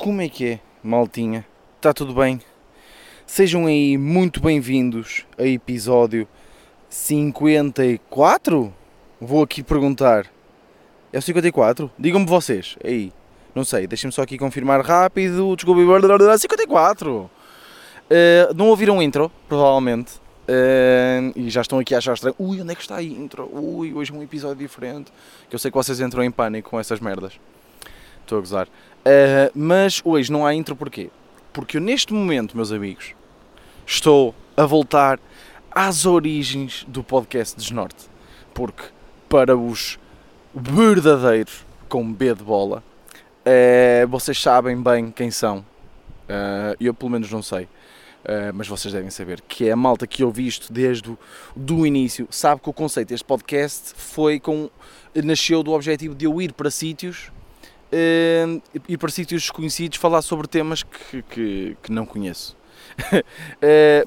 Como é que é, maltinha? Está tudo bem? Sejam aí muito bem-vindos a episódio 54? Vou aqui perguntar. É o 54? Digam-me vocês. Aí. Não sei, deixem-me só aqui confirmar rápido. Desculpe, 54! Uh, não ouviram intro, provavelmente. Uh, e já estão aqui a achar estranho. Ui, onde é que está a intro? Ui, hoje é um episódio diferente. Que eu sei que vocês entram em pânico com essas merdas. Estou a gozar. Uh, mas hoje não há intro porquê? Porque eu neste momento, meus amigos, estou a voltar às origens do podcast Desnorte. Porque para os verdadeiros com B de bola, uh, vocês sabem bem quem são. Uh, eu pelo menos não sei. Uh, mas vocês devem saber que é a malta que eu visto desde o início. Sabe que o conceito deste podcast foi com. nasceu do objetivo de eu ir para sítios. Uh, ir para sítios desconhecidos falar sobre temas que, que, que não conheço. uh,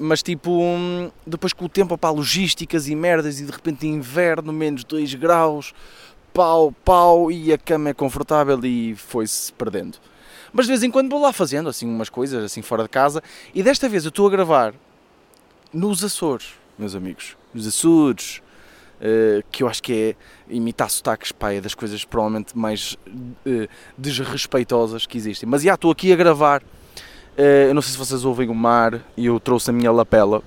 mas tipo, um, depois com o tempo, pá, logísticas e merdas, e de repente inverno, menos 2 graus, pau, pau, e a cama é confortável e foi-se perdendo. Mas de vez em quando vou lá fazendo assim umas coisas assim fora de casa e desta vez eu estou a gravar nos Açores, meus amigos. Nos Açores, uh, que eu acho que é imitar sotaques, pá, é das coisas provavelmente mais uh, desrespeitosas que existem. Mas já estou aqui a gravar. Uh, eu não sei se vocês ouvem o mar e eu trouxe a minha lapela.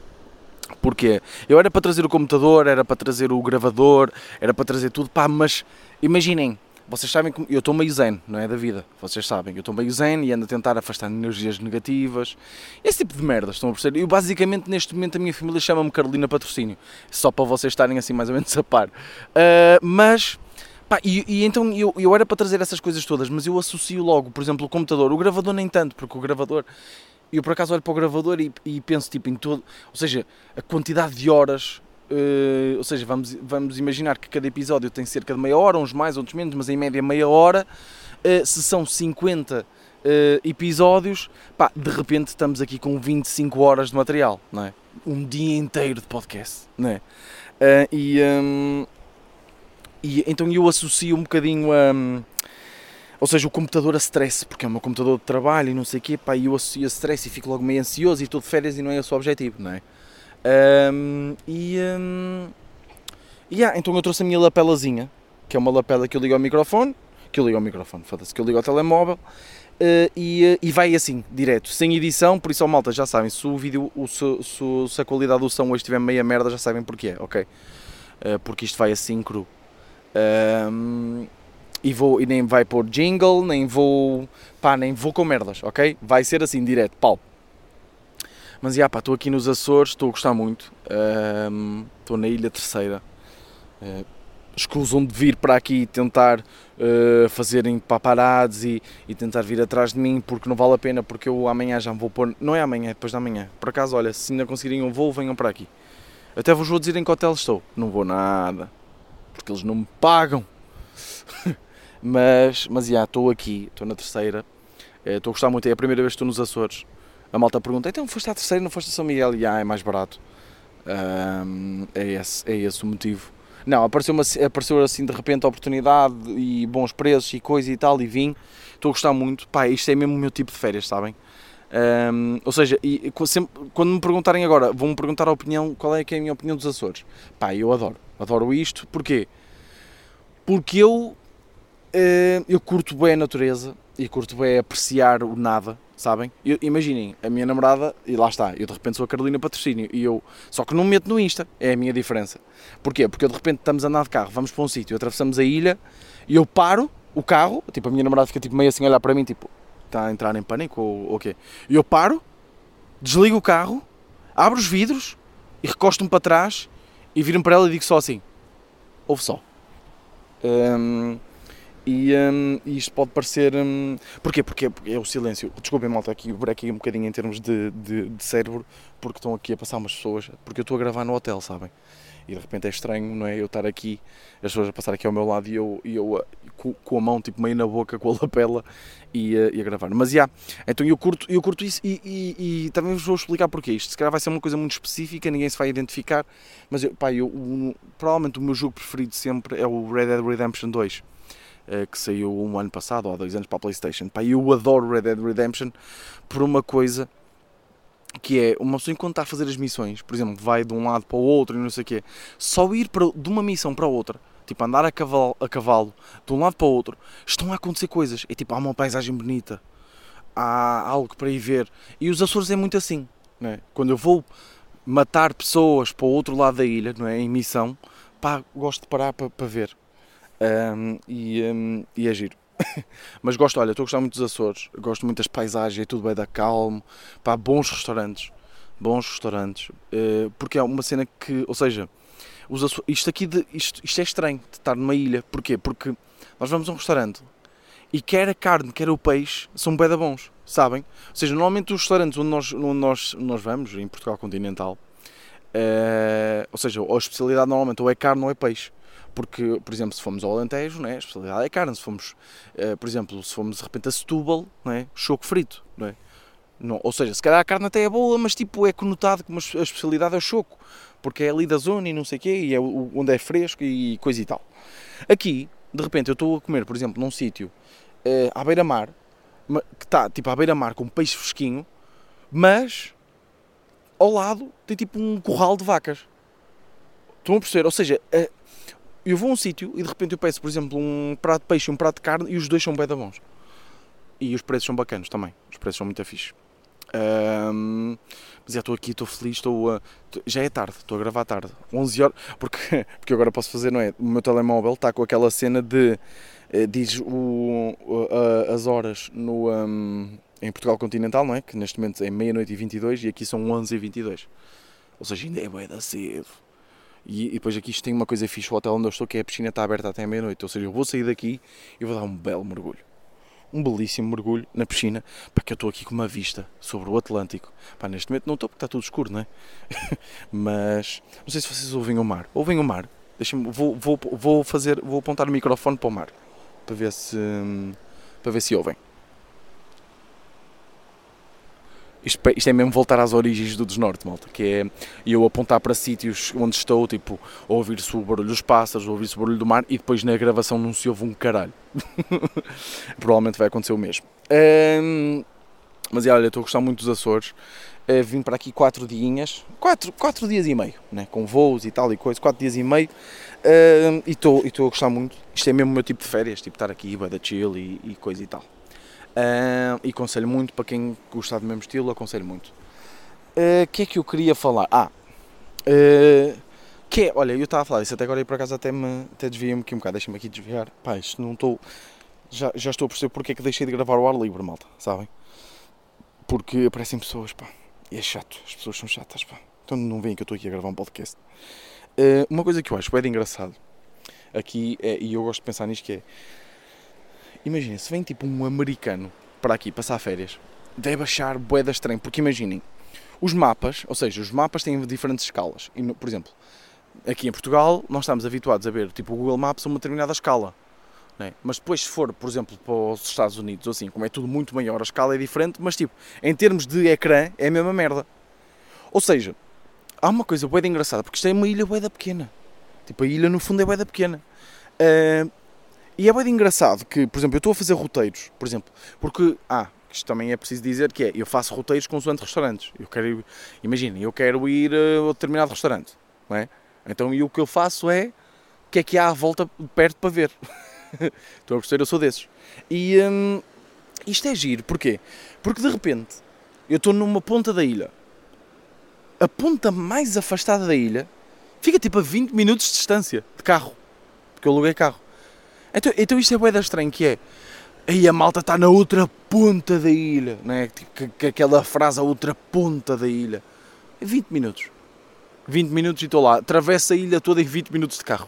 Porquê? Eu era para trazer o computador, era para trazer o gravador, era para trazer tudo, pá, mas imaginem, vocês sabem que eu estou meio zen, não é? Da vida. Vocês sabem, eu estou meio zen e ando a tentar afastar energias negativas. Esse tipo de merdas, estão a perceber? Eu basicamente neste momento a minha família chama-me Carolina Patrocínio. Só para vocês estarem assim mais ou menos a par. Uh, mas. Pá, e, e, então eu, eu era para trazer essas coisas todas, mas eu associo logo, por exemplo, o computador, o gravador nem tanto, porque o gravador, eu por acaso olho para o gravador e, e penso tipo em todo, ou seja, a quantidade de horas Uh, ou seja, vamos, vamos imaginar que cada episódio tem cerca de meia hora, uns mais, outros menos, mas em média meia hora. Uh, se são 50 uh, eh, episódios, pá, de repente estamos aqui com 25 horas de material, não é? Um dia inteiro de podcast, não é? e, um, e então eu associo um bocadinho a. Um, ou seja, o computador a stress, porque é o meu computador de trabalho e não sei o quê, pá, e eu associo a stress e fico logo meio ansioso e estou de férias e não é esse o objetivo, não é? Um, e um, yeah, então eu trouxe a minha lapelazinha, que é uma lapela que eu ligo ao microfone, que eu ligo ao microfone, foda-se, que eu ligo ao telemóvel, uh, e, uh, e vai assim, direto, sem edição, por isso, oh, malta, já sabem, se o vídeo, o, se, se, a qualidade do som hoje estiver meia merda, já sabem porquê, ok? Uh, porque isto vai assim cru. E, vou, e nem vai pôr jingle, nem vou, pá, nem vou com merdas, ok? Vai ser assim, direto, pau. Mas já pá, estou aqui nos Açores, estou a gostar muito. Estou na Ilha Terceira. Uh, escusam de vir para aqui tentar uh, fazerem paparados e, e tentar vir atrás de mim porque não vale a pena, porque eu amanhã já me vou pôr. Não é amanhã, é depois da manhã. Por acaso, olha, se ainda conseguirem um voo, venham para aqui. Até vos vou dizer em que hotel estou. Não vou nada. Porque eles não me pagam. mas, mas já, estou aqui, estou na terceira. Eh, estou a gostar muito, é a primeira vez que estou nos Açores a malta pergunta, então foste à terceira, não foste a São Miguel? E ah, é mais barato. Um, é, esse, é esse o motivo. Não, apareceu, uma, apareceu assim de repente a oportunidade e bons preços e coisa e tal, e vim. Estou a gostar muito. Pá, isto é mesmo o meu tipo de férias, sabem? Um, ou seja, e, sempre, quando me perguntarem agora, vão-me perguntar a opinião, qual é que é a minha opinião dos Açores? Pá, eu adoro. Adoro isto. Porquê? Porque eu, uh, eu curto bem a natureza e curto bem apreciar o nada sabem? Eu, imaginem, a minha namorada, e lá está, eu de repente sou a Carolina Patrocínio, e eu, só que não me meto no Insta, é a minha diferença. Porquê? Porque eu, de repente estamos a andar de carro, vamos para um sítio, atravessamos a ilha, e eu paro o carro, tipo, a minha namorada fica tipo, meio assim a olhar para mim, tipo, está a entrar em pânico ou o quê? E eu paro, desligo o carro, abro os vidros, e recosto-me para trás, e viro-me para ela e digo só assim, ouve só. Um, e, um, isto pode parecer. Um, porquê? Porque é o silêncio. Desculpem, malta, aqui o aqui um bocadinho em termos de, de, de, cérebro, porque estão aqui a passar umas pessoas. Porque eu estou a gravar no hotel, sabem? E de repente é estranho, não é? Eu estar aqui, as pessoas a passar aqui ao meu lado e eu, e eu com, com a mão tipo meio na boca, com a lapela e, e a gravar. Mas já, yeah, então eu curto, eu curto isso e, e, e, também vos vou explicar porque isto. Se calhar vai ser uma coisa muito específica, ninguém se vai identificar, mas eu, pá, eu, provavelmente o meu jogo preferido sempre é o Red Dead Redemption 2 uh, que saiu um ano passado ou há dois anos para a PlayStation. Pá, eu adoro Red Dead Redemption por uma coisa que é uma pessoa enquanto está a fazer as missões, por exemplo, vai de um lado para o outro e não sei o quê, só ir para, de uma missão para outra, tipo andar a cavalo, a cavalo de um lado para o outro, estão a acontecer coisas. É tipo, há uma paisagem bonita, há algo para ir ver. E os Açores é muito assim, né? quando eu vou matar pessoas para o outro lado da ilha, não é? em missão, pá, gosto de parar para, para ver. Um, e, um, e é giro. Mas gosto, olha, estou a gostar muito dos Açores, gosto muito das paisagens, é tudo bem da calmo, pá, bons restaurantes, bons restaurantes, uh, porque é uma cena que, ou seja, os Açores, isto aqui, de, isto, isto é estranho, de estar numa ilha, porquê? Porque nós vamos a um restaurante e quer a carne, quer o peixe, são bem bons, sabem? Ou seja, normalmente os restaurantes onde nós, onde nós, nós vamos, em Portugal continental, uh, ou seja, a especialidade normalmente ou é carne ou é peixe porque, por exemplo, se fomos ao Alentejo, né, a especialidade é carne, se fomos, uh, por exemplo, se fomos de repente a Setúbal, né, choco frito, né? Não, ou seja, se calhar a carne até é boa, mas tipo é conotado como a especialidade é o choco, porque é ali da zona e não sei o quê, e é onde é fresco e coisa e tal. Aqui, de repente, eu estou a comer, por exemplo, num sítio uh, à beira-mar, que está tipo à beira-mar com peixe fresquinho, mas ao lado tem tipo um corral de vacas. Estão a perceber? Ou seja, eu vou a um sítio e de repente eu peço, por exemplo, um prato de peixe e um prato de carne e os dois são bem da bons. E os preços são bacanos também. Os preços são muito fixe. Um, mas já estou aqui, estou feliz, estou a, já é tarde, estou a gravar tarde, 11 horas, porque, porque agora posso fazer, não é? O meu telemóvel está com aquela cena de, eh, diz o, as horas no, um, em Portugal Continental, não é? Que neste momento é meia-noite e 22 e aqui são 11 e 22. Ou seja, ainda é bem da cedo. E, e, depois aqui isto tem uma coisa fixe, o hotel onde eu estou, que é a piscina está aberta até meia-noite. Ou seja, eu vou sair daqui e vou dar um belo mergulho. Um belíssimo mergulho na piscina, porque eu estou aqui com uma vista sobre o Atlântico. Pá, neste momento não estou porque está tudo escuro, não é? Mas não sei se vocês ouvem o mar. Ouvem o mar? Deixem vou, vou, vou fazer, vou apontar o microfone para o mar para ver se para ver se ouvem. Isto, isto, é mesmo voltar às origens do Desnorte, malta, que é eu apontar para sítios onde estou, tipo, ouvir-se o barulho dos pássaros, ouvir-se o barulho do mar e depois na gravação não se ouve um caralho. Provavelmente vai acontecer o mesmo. Um, mas olha, estou a gostar muito dos Açores. Uh, vim para aqui quatro dias, quatro, quatro dias e meio, né? com voos e tal e coisa, quatro dias e meio, uh, e estou a gostar muito. Isto é mesmo o meu tipo de férias, tipo estar aqui, vai da chill e, e coisa e tal. Uh, e aconselho muito para quem gostar do mesmo estilo, aconselho muito. O uh, que é que eu queria falar? Ah, uh, que é, olha, eu estava a falar isso até agora e por acaso até me até desviei-me aqui um bocado, deixa-me aqui desviar. Pá, isto não estou. Já, já estou a perceber porque é que deixei de gravar o ar livre, malta, sabem? Porque aparecem pessoas, pá, e é chato, as pessoas são chatas, pá. Então não veem que eu estou aqui a gravar um podcast. Uh, uma coisa que eu acho bem engraçado aqui, é, e eu gosto de pensar nisto, que é Imaginem, se vem tipo um americano para aqui passar férias, deve achar boeda estranho, porque imaginem, os mapas, ou seja, os mapas têm diferentes escalas. E, por exemplo, aqui em Portugal, nós estamos habituados a ver tipo o Google Maps a uma determinada escala. É? Mas depois, se for, por exemplo, para os Estados Unidos, assim, como é tudo muito maior, a escala é diferente, mas tipo, em termos de ecrã, é a mesma merda. Ou seja, há uma coisa boeda engraçada, porque isto é uma ilha boeda pequena. Tipo, a ilha no fundo é boeda pequena. Uh, e é bem engraçado que, por exemplo, eu estou a fazer roteiros, por exemplo, porque, ah, isto também é preciso dizer que é, eu faço roteiros consoante restaurantes. Eu quero, imaginem, eu quero ir a determinado restaurante, não é? Então, e o que eu faço é, o que é que há à volta perto para ver? Estão a perceber? Eu sou desses. E hum, isto é giro, porquê? Porque de repente, eu estou numa ponta da ilha, a ponta mais afastada da ilha, fica tipo a 20 minutos de distância, de carro, porque eu aluguei carro. Então, então isto é bué estranho, que é... Aí a malta está na outra ponta da ilha, é? Tipo, que, que, aquela frase, a outra ponta da ilha. É 20 minutos. 20 minutos e estou lá. Atravessa a ilha toda em 20 minutos de carro.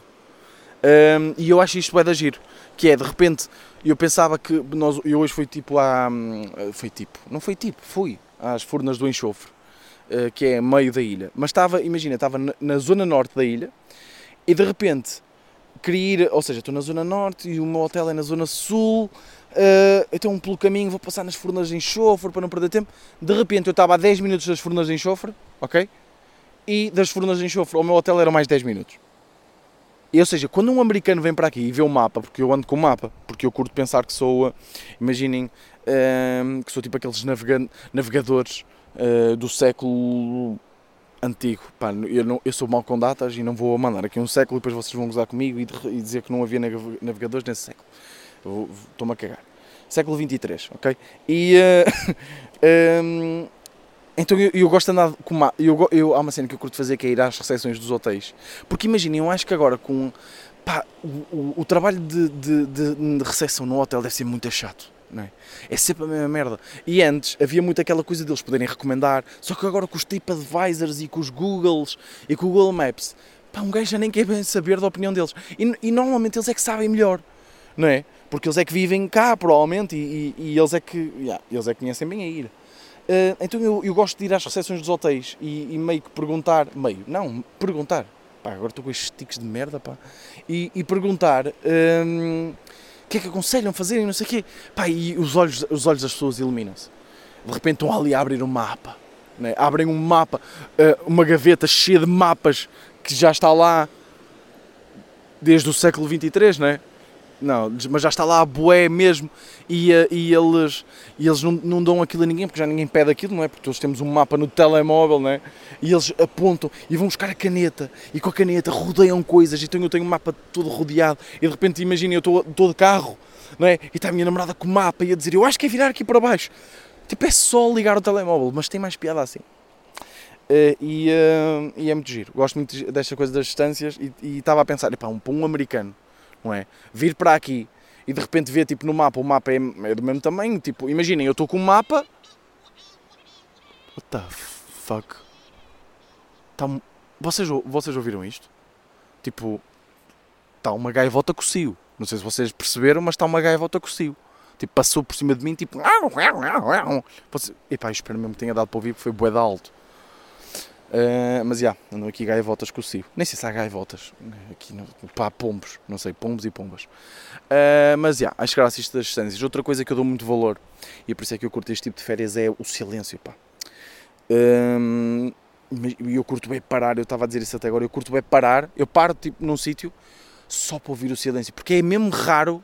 Um, e eu acho isto bué da giro. Que é, de repente, eu pensava que nós... Eu hoje fui tipo a... Foi tipo... Não foi tipo, fui às Furnas do Enxofre. Uh, que é meio da ilha. Mas estava, imagina, estava na zona norte da ilha. E de repente queria ir, ou seja, estou na zona norte e o meu hotel é na zona sul, uh, então pelo caminho vou passar nas fornas de enxofre para não perder tempo. De repente eu estava a 10 minutos das fornas de enxofre, ok? E das fornas de enxofre ao meu hotel eram mais 10 minutos. ou seja, quando um americano vem para aqui e vê o mapa, porque eu ando com o mapa, porque eu curto pensar que sou, imaginem, uh, que sou tipo aqueles navega navegadores uh, do século antigo. Pá, eu, não, eu sou mau com datas e não vou mandar aqui um século e depois vocês vão gozar comigo e, e dizer que não havia navegadores nesse século. Estou-me a cagar. Século 23, ok? E. Uh, um, então eu, eu, gosto de andar com uma. Eu, eu, há uma cena que eu curto fazer que é ir às recepções dos hotéis. Porque imaginem, eu acho que agora com. Pá, o, o, o trabalho de, de, de, recepção no hotel deve ser muito chato é? É sempre a mesma merda. E antes havia muito aquela coisa deles poderem recomendar, só que agora com os TripAdvisors e com os Googles e com o Google Maps, pá, um gajo já nem quer bem saber da opinião deles. E, e, normalmente eles é que sabem melhor, não é? Porque eles é que vivem cá, provavelmente, e, e, e eles, é que, yeah, eles é que conhecem bem a ir. Uh, então eu, eu, gosto de ir às recepções dos hotéis e, meio que perguntar, meio, não, perguntar, pá, agora estou com estes tiques de merda, pá, e, perguntar. Ehm, que é que aconselham fazer e não sei o quê. Pá, e os olhos, os olhos das pessoas iluminam-se. De repente estão ali a abrir um mapa. Né? Abrem um mapa, eh, uma gaveta cheia de mapas que já está lá desde o século 23, não é? Não, mas já está lá a boé mesmo e, eh, e eles, e eles não, não dão aquilo a ninguém porque já ninguém pede aquilo, não é? Porque todos temos um mapa no telemóvel, não é? E eles apontam e vão buscar a caneta e com a caneta rodeiam coisas. Então eu tenho um mapa todo rodeado e de repente imaginem eu estou, estou de carro, não é? E está a minha namorada com o mapa e a dizer eu acho que é virar aqui para baixo. Tipo, é só ligar o telemóvel, mas tem mais piada assim. Uh, e, uh, e, é muito giro. Gosto muito desta coisa das distâncias e, e estava a pensar, epá, um, para um americano não é? Vir para aqui e de repente ver tipo no mapa, o mapa é, é do mesmo tamanho, tipo, imaginem, eu estou com um mapa. What the fuck? Tá, vocês, vocês ouviram isto? Tipo, está uma gaivota cocio. Não sei se vocês perceberam, mas está uma gaivota cocio. Tipo, passou por cima de mim, tipo. Você... Epá, espero mesmo que tenha dado para ouvir, porque foi bué de alto. Uh, mas já, yeah, andam aqui gaivotas com o. Nem sei se há gaivotas aqui, no, pá, pombos, não sei, pombos e pombas. Uh, mas já, yeah, acho graças das distâncias. Outra coisa que eu dou muito valor, e por isso é que eu curto este tipo de férias, é o silêncio, pá. Uh, eu curto bem parar, eu estava a dizer isso até agora, eu curto bem parar, eu paro tipo num sítio só para ouvir o silêncio, porque é mesmo raro.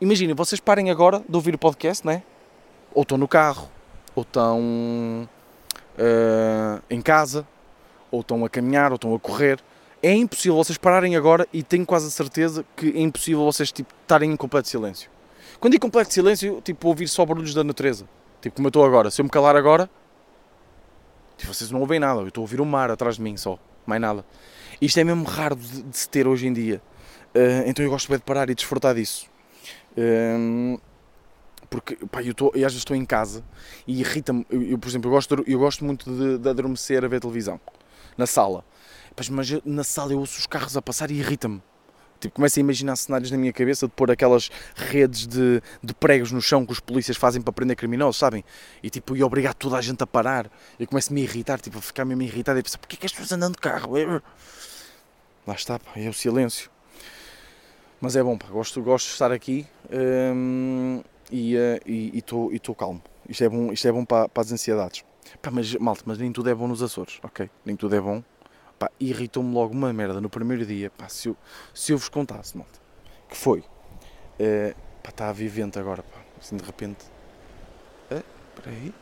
Imaginem, vocês parem agora de ouvir o podcast, não é? Ou estão no carro, ou estão uh, em casa, ou estão a caminhar, ou estão a correr. É impossível vocês pararem agora e tenho quase a certeza que é impossível vocês tipo, estarem em completo silêncio. Quando digo completo silêncio, tipo, ouvir só barulhos da natureza. Tipo, como eu estou agora. Se eu me calar agora, tipo, vocês não ouvem nada. Eu estou a ouvir o mar atrás de mim só. Mais nada. Isto é mesmo raro de, de se ter hoje em dia. Uh, então eu gosto bem de parar e desfrutar disso. Uh, porque pá, eu, tô, eu às vezes estou em casa e irrita-me. Eu, eu, por exemplo, eu gosto, eu gosto muito de, de adormecer a ver televisão na sala. Mas eu, na sala eu ouço os carros a passar e irrita-me. Tipo, começo a imaginar cenários na minha cabeça de pôr aquelas redes de, de pregos no chão que os polícias fazem para prender criminosos, sabem? E tipo, e obrigar toda a gente a parar. Eu começo a me irritar, tipo, a ficar mesmo irritado e pensar, porquê é que as pessoas andam de carro? Lá está, pá, é o silêncio. Mas é bom, pá, gosto, gosto de estar aqui. Hum, e estou uh, calmo. Isto é bom, isto é bom para, para as ansiedades. Pá, mas, malta, mas nem tudo é bom nos Açores, ok? Nem tudo é bom. Pá, irritou-me logo uma merda no primeiro dia. Pá, se eu, se eu vos contasse, malta, que foi. Uh, pá, está a vivente agora, pá. Assim de repente. Uh, aí.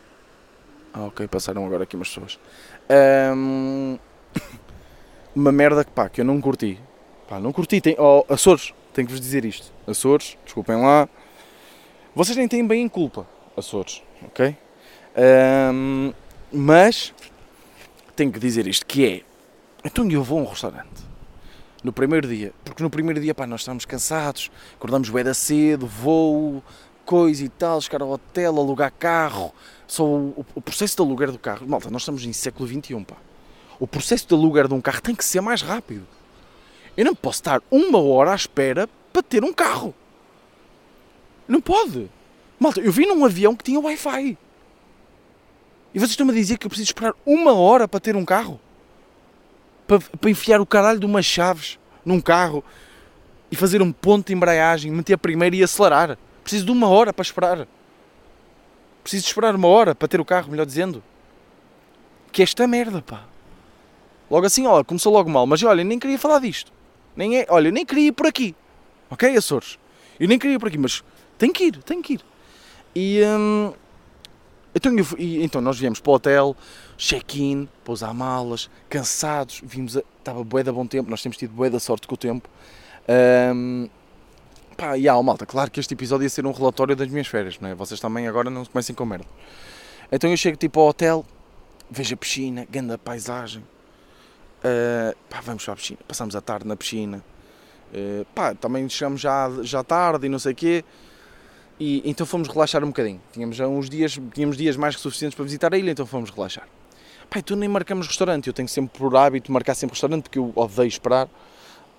Ah, ok, passaram agora aqui umas pessoas. Um, uma merda que, pá, que eu não curti. Pá, não curti. Tem, oh, Açores, tenho que vos dizer isto. Açores, desculpem lá. Vocês nem têm bem em culpa, Açores, ok? Um, mas tenho que dizer isto, que é, então eu vou a um restaurante no primeiro dia, porque no primeiro dia pá, nós estamos cansados, acordamos bem da cedo, voo, coisa e tal, chegar ao hotel, alugar carro, só o, o, processo de aluguer do carro, malta, nós estamos em século XXI, pá. O processo de aluguer de um carro tem que ser mais rápido. Eu não posso estar uma hora à espera para ter um carro. Não pode. Malta, eu vi num avião que tinha Wi-Fi. E vocês estão-me a dizer que eu preciso esperar uma hora para ter um carro? Para, para enfiar o caralho de umas chaves num carro e fazer um ponto de embreagem, meter a primeira e acelerar. Preciso de uma hora para esperar. Preciso esperar uma hora para ter o carro, melhor dizendo. Que esta merda, pá. Logo assim, olha, começou logo mal, mas olha, nem queria falar disto. Nem é, olha, nem queria ir por aqui. Ok, Açores? Eu nem queria ir por aqui, mas tem que ir, tem que ir. E hum, então, eu, então nós viemos para o hotel, check-in, pousar malas, cansados, vimos, a, estava bué da bom tempo, nós temos tido bué da sorte com o tempo. Um, pá, e há, malta, claro que este episódio ia ser um relatório das minhas férias, não é? Vocês também agora não comecem com merda. Então eu chego tipo ao hotel, vejo a piscina, grande paisagem, uh, pá, vamos para a piscina, passamos a tarde na piscina, uh, pá, também chegamos já, já tarde e não sei o quê, e então fomos relaxar um bocadinho. Tínhamos já uns dias, tínhamos dias mais que suficientes para visitar a ilha, então fomos relaxar. Pai, tu nem marcamos restaurante, eu tenho sempre por hábito marcar sempre restaurante porque eu odeio esperar.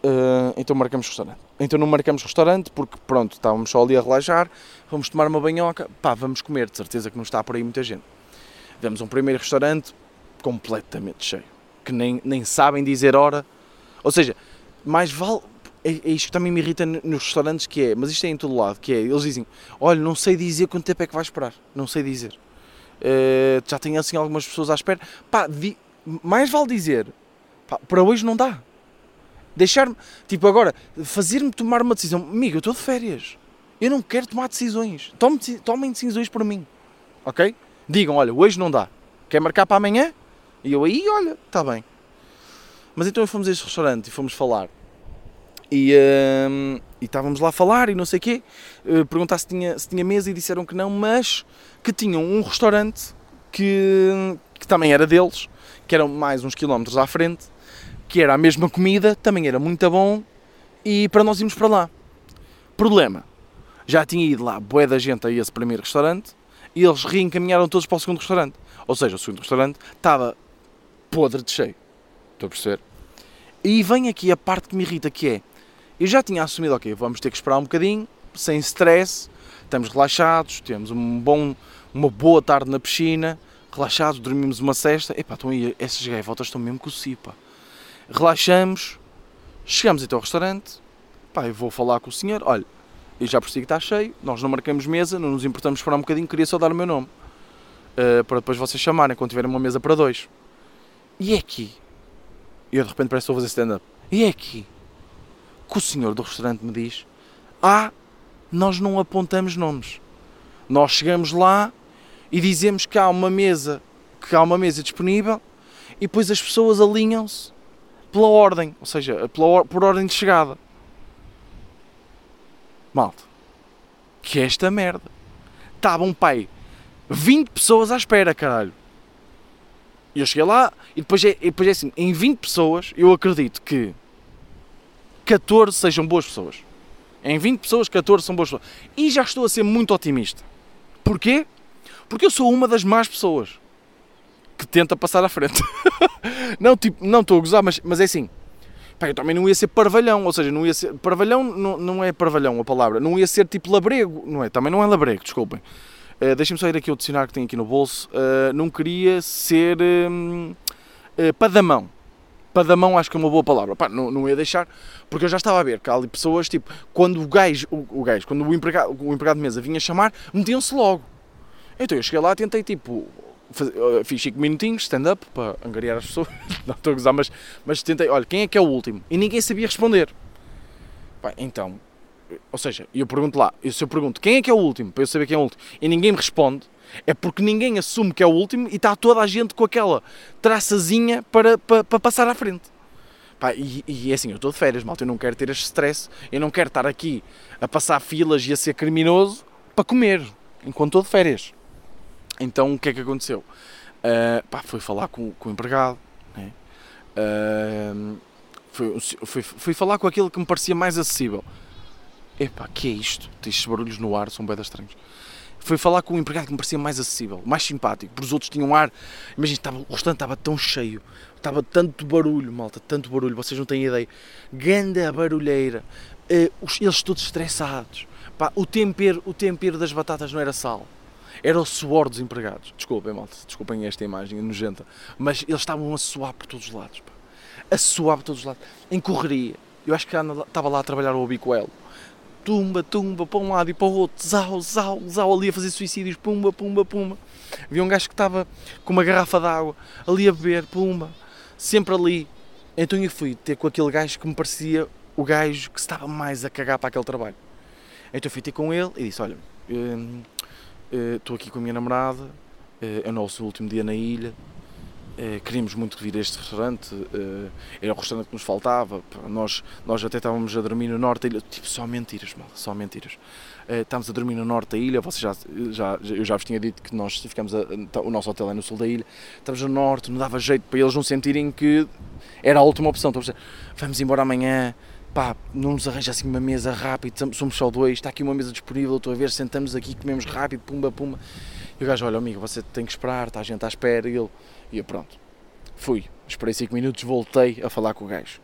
Uh, então marcamos restaurante. Então não marcamos restaurante porque pronto, estávamos só ali a relaxar, vamos tomar uma banhoca, pá, vamos comer, de certeza que não está por aí muita gente. Vemos um primeiro restaurante completamente cheio, que nem, nem sabem dizer hora. Ou seja, mais vale, é, é isto também me irrita nos restaurantes que é, mas isto é em todo lado, que é, eles dizem, olha, não sei dizer quanto tempo é que vais esperar, não sei dizer. Uh, já tenho assim algumas pessoas à espera. Pá, di, mais vale dizer, pá, para hoje não dá. Deixar-me, tipo agora, fazer-me tomar uma decisão. Amigo, eu estou de férias. Eu não quero tomar decisões. Tomem, tomem decisões por mim. Ok? Digam, olha, hoje não dá. Quer marcar para amanhã? E eu aí, olha, está bem. Mas então fomos a este restaurante e fomos falar. E, uh, e estávamos lá a falar e não sei o quê. Uh, perguntar se tinha, se tinha mesa e disseram que não, mas que tinham um restaurante que, que também era deles, que eram mais uns quilómetros à frente, que era a mesma comida, também era muito bom e para nós irmos para lá. Problema, já tinha ido lá boé da gente a esse primeiro restaurante e eles reencaminharam todos para o segundo restaurante. Ou seja, o segundo restaurante estava podre de cheio. Estou a perceber? E vem aqui a parte que me irrita, que é eu já tinha assumido, ok, vamos ter que esperar um bocadinho, sem stress, estamos relaxados, temos um bom, uma boa tarde na piscina, relaxados, dormimos uma cesta. Epá, estão aí, essas gaivotas estão mesmo com o. Relaxamos, chegamos então ao restaurante, pá, eu vou falar com o senhor, olha, eu já percebi que está cheio, nós não marcamos mesa, não nos importamos esperar um bocadinho, queria só dar o meu nome. Uh, para depois vocês chamarem quando tiverem uma mesa para dois. E é aqui. E eu de repente parece que estou a fazer stand-up. E é aqui que o senhor do restaurante me diz: Ah, nós não apontamos nomes. Nós chegamos lá e dizemos que há uma mesa, que há uma mesa disponível e depois as pessoas alinham-se pela ordem, ou seja, pela, por ordem de chegada. Malta, que é esta merda. Estava um pai, 20 pessoas à espera, caralho. E eu cheguei lá e depois é, e depois é assim, em 20 pessoas eu acredito que 14 sejam boas pessoas. Em 20 pessoas, 14 são boas pessoas. E já estou a ser muito otimista. Porquê? Porque eu sou uma das más pessoas que tenta passar à frente. não, tipo, não estou a gozar, mas, mas é assim. Pá, eu também não ia ser parvalhão, ou seja, não ia ser. Parvalhão não, não é parvalhão a palavra, não ia ser tipo labrego, não é? Também não é labrego, desculpem. Uh, Deixem-me só ir aqui o dicionário que tenho aqui no bolso. Uh, não queria ser uh, padamão padamão acho que é uma boa palavra. Pá, não, não ia deixar, porque eu já estava a ver que há ali pessoas, tipo, quando o gajo, o, o gajo, quando o empregado, o empregado de mesa vinha chamar, metiam-se logo. Então eu cheguei lá, tentei, tipo, fazer, fiz 5 minutinhos, stand-up, para angariar as pessoas, não estou a gozar, mas, mas tentei, olha, quem é que é o último? E ninguém sabia responder. Pá, então, ou seja, eu pergunto lá, se eu pergunto quem é que é o último, para eu saber quem é o último, e ninguém me responde, é porque ninguém assume que é o último e está toda a gente com aquela traçazinha para, para, para passar à frente. Pá, e, e é assim, eu estou de férias, malta, eu não quero ter este stress, eu não quero estar aqui a passar filas e a ser criminoso para comer, enquanto estou de férias. Então o que é que aconteceu? Uh, pá, fui falar com, com o empregado, né? uh, fui, fui, fui, falar com aquele que me parecia mais acessível. Epá, que é isto? Estes barulhos no ar, são bem estranhos foi falar com um empregado que me parecia mais acessível, mais simpático, porque os outros tinham ar. Imagina, estava, o restaurante estava tão cheio, estava tanto barulho, malta, tanto barulho, vocês não têm ideia. Ganda barulheira, os, eles todos estressados. Pá, o, tempero, o tempero das batatas não era sal, era o suor dos empregados. Desculpem, malta, desculpem esta imagem nojenta, mas eles estavam a suar por todos os lados, pá. a suar por todos os lados, em correria. Eu acho que estava lá a trabalhar o Obicoelo tumba, tumba, para um lado e para o outro, zau, zau, zau, ali a fazer suicídios, pumba, pumba, pumba. Havia um gajo que estava com uma garrafa de água ali a beber, pumba, sempre ali. Então eu fui ter com aquele gajo que me parecia o gajo que estava mais a cagar para aquele trabalho. Então eu fui ter com ele e disse: Olha, hum, eh, estou aqui com a minha namorada, eh, é o nosso último dia na ilha, eh, queríamos muito vir a este restaurante, era o restaurante que nos faltava, nós, nós até estávamos a dormir no norte da ilha, tipo, só mentiras, mal, só mentiras. Estávamos a dormir no norte da ilha, vocês já, já, eu já vos tinha dito que nós ficamos, a, o nosso hotel é no sul da ilha, estávamos no norte, não dava jeito para eles não sentirem que era a última opção, vamos embora amanhã, pá, não nos arranja assim uma mesa rápido, somos só dois, está aqui uma mesa disponível, estou a ver, sentamos aqui, comemos rápido, pumba, pumba. E o gajo, olha amigo, você tem que esperar, está a gente à espera, e ele, e eu pronto, fui, esperei 5 minutos, voltei a falar com o gajo.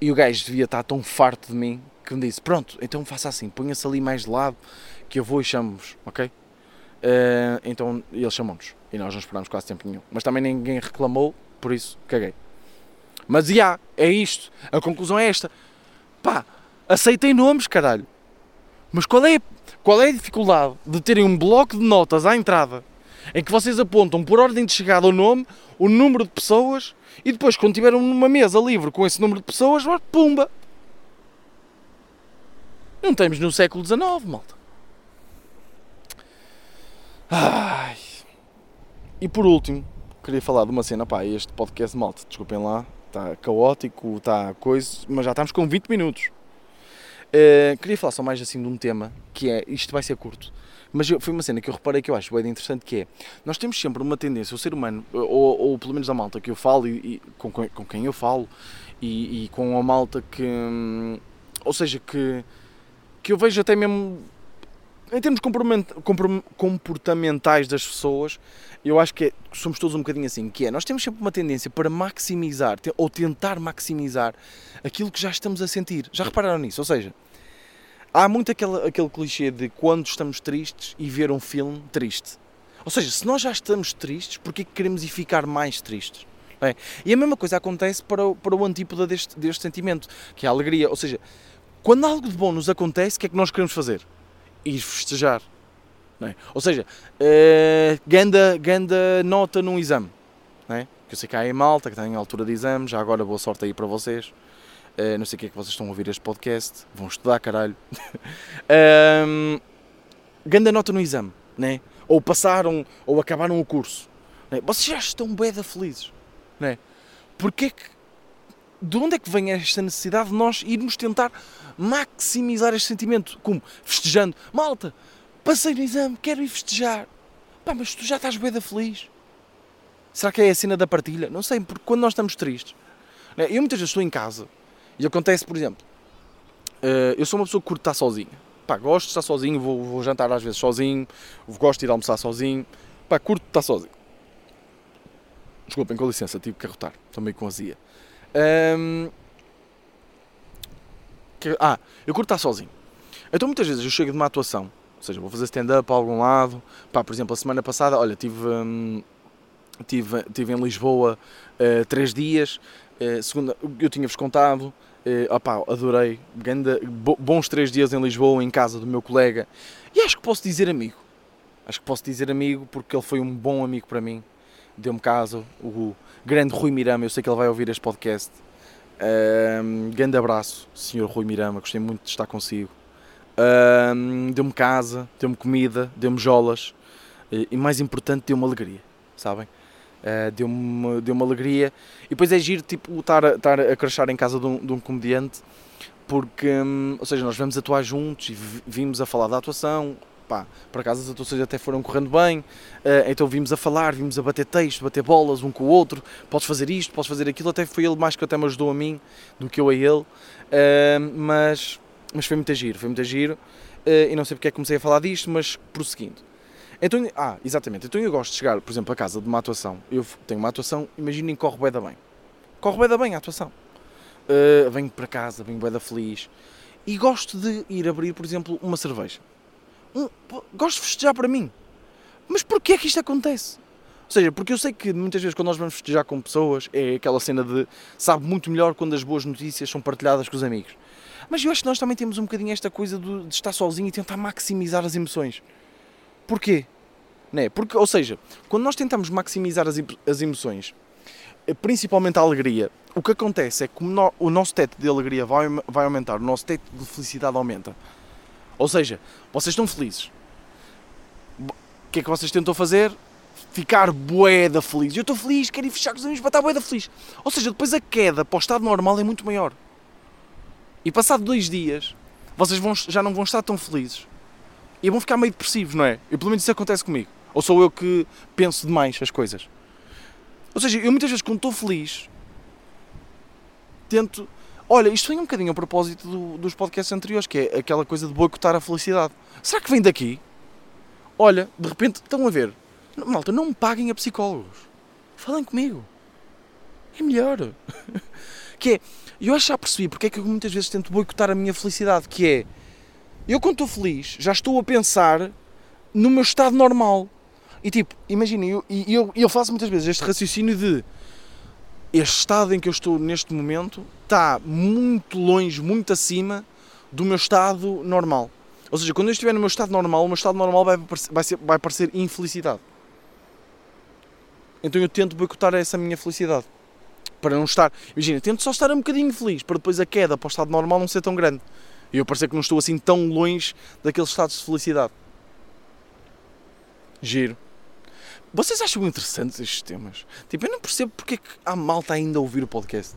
E o gajo devia estar tão farto de mim que me disse, pronto, então faça assim, ponha-se ali mais de lado, que eu vou e chamo-vos, ok? Uh, então ele chamou-nos, e nós não esperámos quase tempo nenhum. Mas também ninguém reclamou, por isso caguei. Mas yeah, é isto, a conclusão é esta Pá, aceitem nomes, caralho. Mas qual é, qual é a dificuldade de terem um bloco de notas à entrada em que vocês apontam por ordem de chegada o nome, o número de pessoas e depois, quando tiverem uma mesa livre com esse número de pessoas, pumba! Não estamos no século XIX, malta. Ai. E por último, queria falar de uma cena, pá, este podcast, malta, desculpem lá, está caótico, está coisa, mas já estamos com 20 minutos. Uh, queria falar só mais assim de um tema que é, isto vai ser curto, mas eu, foi uma cena que eu reparei que eu acho bem interessante que é, nós temos sempre uma tendência, o ser humano, ou, ou pelo menos a malta que eu falo e, e com, com quem eu falo e, e com a malta que, hum, ou seja, que, que eu vejo até mesmo em termos comportamentais das pessoas, eu acho que é, somos todos um bocadinho assim, que é, nós temos sempre uma tendência para maximizar, ou tentar maximizar aquilo que já estamos a sentir. Já repararam nisso? Ou seja, há muito aquele, aquele clichê de quando estamos tristes e ver um filme triste. Ou seja, se nós já estamos tristes, porquê que queremos ir ficar mais tristes? É. E a mesma coisa acontece para o, para o antípoda deste, deste sentimento, que é a alegria. Ou seja, quando algo de bom nos acontece, o que é que nós queremos fazer? Ir festejar. É? Ou seja, uh, ganda, ganda nota num exame. Não é? Que eu sei que há em malta, que está em altura de exame, já agora boa sorte aí para vocês. Uh, não sei o que é que vocês estão a ouvir este podcast, vão estudar, caralho. um, ganda nota no exame, né? ou passaram, ou acabaram o curso. Né? Vocês já estão bem felizes. Né? Porquê que de onde é que vem esta necessidade de nós irmos tentar maximizar este sentimento? Como? Festejando. Malta, passei no exame, quero ir festejar. Pá, mas tu já estás bem da feliz. Será que é a cena da partilha? Não sei, porque quando nós estamos tristes, né? eu muitas vezes estou em casa e acontece, por exemplo, eh, eu sou uma pessoa que curte estar sozinha. Pá, gosto de estar sozinho, vou, vou jantar às vezes sozinho, gosto de ir almoçar sozinho. Pá, curto estar sozinho. Desculpem, com licença, tive que arrotar, estou meio com azia. Um, que, ah, eu curto estar sozinho. Então muitas vezes eu chego de uma atuação, ou seja, vou fazer stand-up a algum lado. Pá, por exemplo, a semana passada, olha, tive, um, tive, tive em Lisboa uh, três dias. Uh, segunda, eu tinha-vos contado. Uh, opá, adorei. Ganda, bons três dias em Lisboa, em casa do meu colega. E acho que posso dizer amigo. Acho que posso dizer amigo porque ele foi um bom amigo para mim. Deu-me casa, o grande Rui Mirama, eu sei que ele vai ouvir este podcast. Um, grande abraço, Sr. Rui Mirama, gostei muito de estar consigo. Um, deu-me casa, deu-me comida, deu-me jolas e, mais importante, deu-me alegria, sabem? Uh, deu-me deu alegria e depois é giro tipo, estar, estar a crachar em casa de um, de um comediante porque, um, ou seja, nós vamos atuar juntos e vimos a falar da atuação, pá, por acaso as atuações até foram correndo bem, uh, então vimos a falar, vimos a bater texto, bater bolas um com o outro, podes fazer isto, podes fazer aquilo, até foi ele mais que até me ajudou a mim do que eu a ele, uh, mas, mas foi muito giro, foi muito giro, uh, e não sei porque é que comecei a falar disto, mas prosseguindo. Então, ah, exatamente, então eu gosto de chegar, por exemplo, a casa de uma atuação, eu tenho uma atuação, imaginem que corre bem bem, corre bem bem a atuação, venho para casa, venho bem feliz, e gosto de ir abrir, por exemplo, uma cerveja um, gosto de festejar para mim. Mas porquê é que isto acontece? Ou seja, porque eu sei que muitas vezes quando nós vamos festejar com pessoas é aquela cena de sabe muito melhor quando as boas notícias são partilhadas com os amigos. Mas eu acho que nós também temos um bocadinho esta coisa de, de estar sozinho e tentar maximizar as emoções. Porquê? Não é? Porque, ou seja, quando nós tentamos maximizar as, as emoções, principalmente a alegria. O que acontece é que o nosso teto de alegria vai, vai aumentar, o nosso teto de felicidade aumenta. Ou seja, vocês estão felizes. O que é que vocês tentam fazer? Ficar boeda feliz. Eu estou feliz, quero ir fechar com os amigos para estar boeda feliz. Ou seja, depois a queda para o estado normal é muito maior. E passado dois dias, vocês vão, já não vão estar tão felizes. E vão ficar meio depressivos, não é? E pelo menos isso acontece comigo. Ou sou eu que penso demais as coisas? Ou seja, eu muitas vezes quando estou feliz, tento. Olha, isto vem um bocadinho a propósito do- dos podcasts anteriores, que é aquela coisa de boicotar a felicidade. Será que vem daqui? Olha, de repente, estão a ver. Malta, não me paguem a psicólogos. Falem comigo. É melhor. que é, eu acho que já percebi porque é que eu muitas vezes tento boicotar a minha felicidade, que é, eu quando estou feliz, já estou a pensar no meu estado normal. E tipo, imaginem, eu, eu, eu faço muitas vezes este raciocínio de este estado em que eu estou neste momento está muito longe, muito acima do meu estado normal. Ou seja, quando eu estiver no meu estado normal, o meu estado normal vai parecer, vai ser, vai parecer infelicidade. Então eu tento boicotar essa minha felicidade. Para não estar. Imagina, tento só estar um bocadinho feliz, para depois a queda para o estado normal não ser tão grande. E eu parecer que não estou assim tão longe daqueles estados de felicidade. Giro. Vocês acham interessantes estes temas? Tipo, eu não percebo porque é que há malta ainda a ouvir o podcast.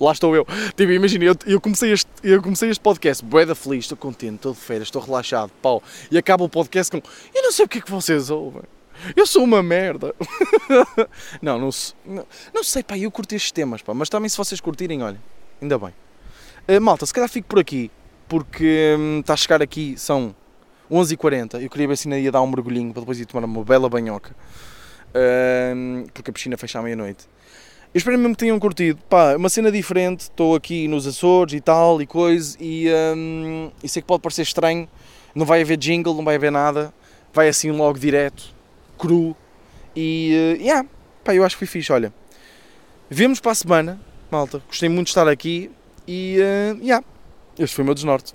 Lá estou eu. Tipo, imagina, eu, eu, comecei este, eu comecei este podcast, boeda feliz, estou contente, estou de férias, estou relaxado, pau. E acaba o podcast com eu não sei porque é que vocês ouvem. Eu sou uma merda. não, não, não, não sei, pá, eu curto estes temas, pá, mas também se vocês curtirem, olha, ainda bem. Eh, malta, se calhar fico por aqui, porque hum, está a chegar aqui, são 11h40. Eu queria ver se ainda ia dar um mergulhinho para depois ir tomar uma bela banhoca. Hum, porque a piscina fecha à meia-noite. Eu espero mesmo que tenham curtido. Pá, uma cena diferente. Estou aqui nos Açores e tal e coisa. E, hum, e sei que pode parecer estranho. Não vai haver jingle, não vai haver nada. Vai assim logo direto, cru. E, uh, yeah, pá, eu acho que foi fixe. Olha, vemos para a semana, malta. Gostei muito de estar aqui. E, uh, yeah, este foi o meu desnorte.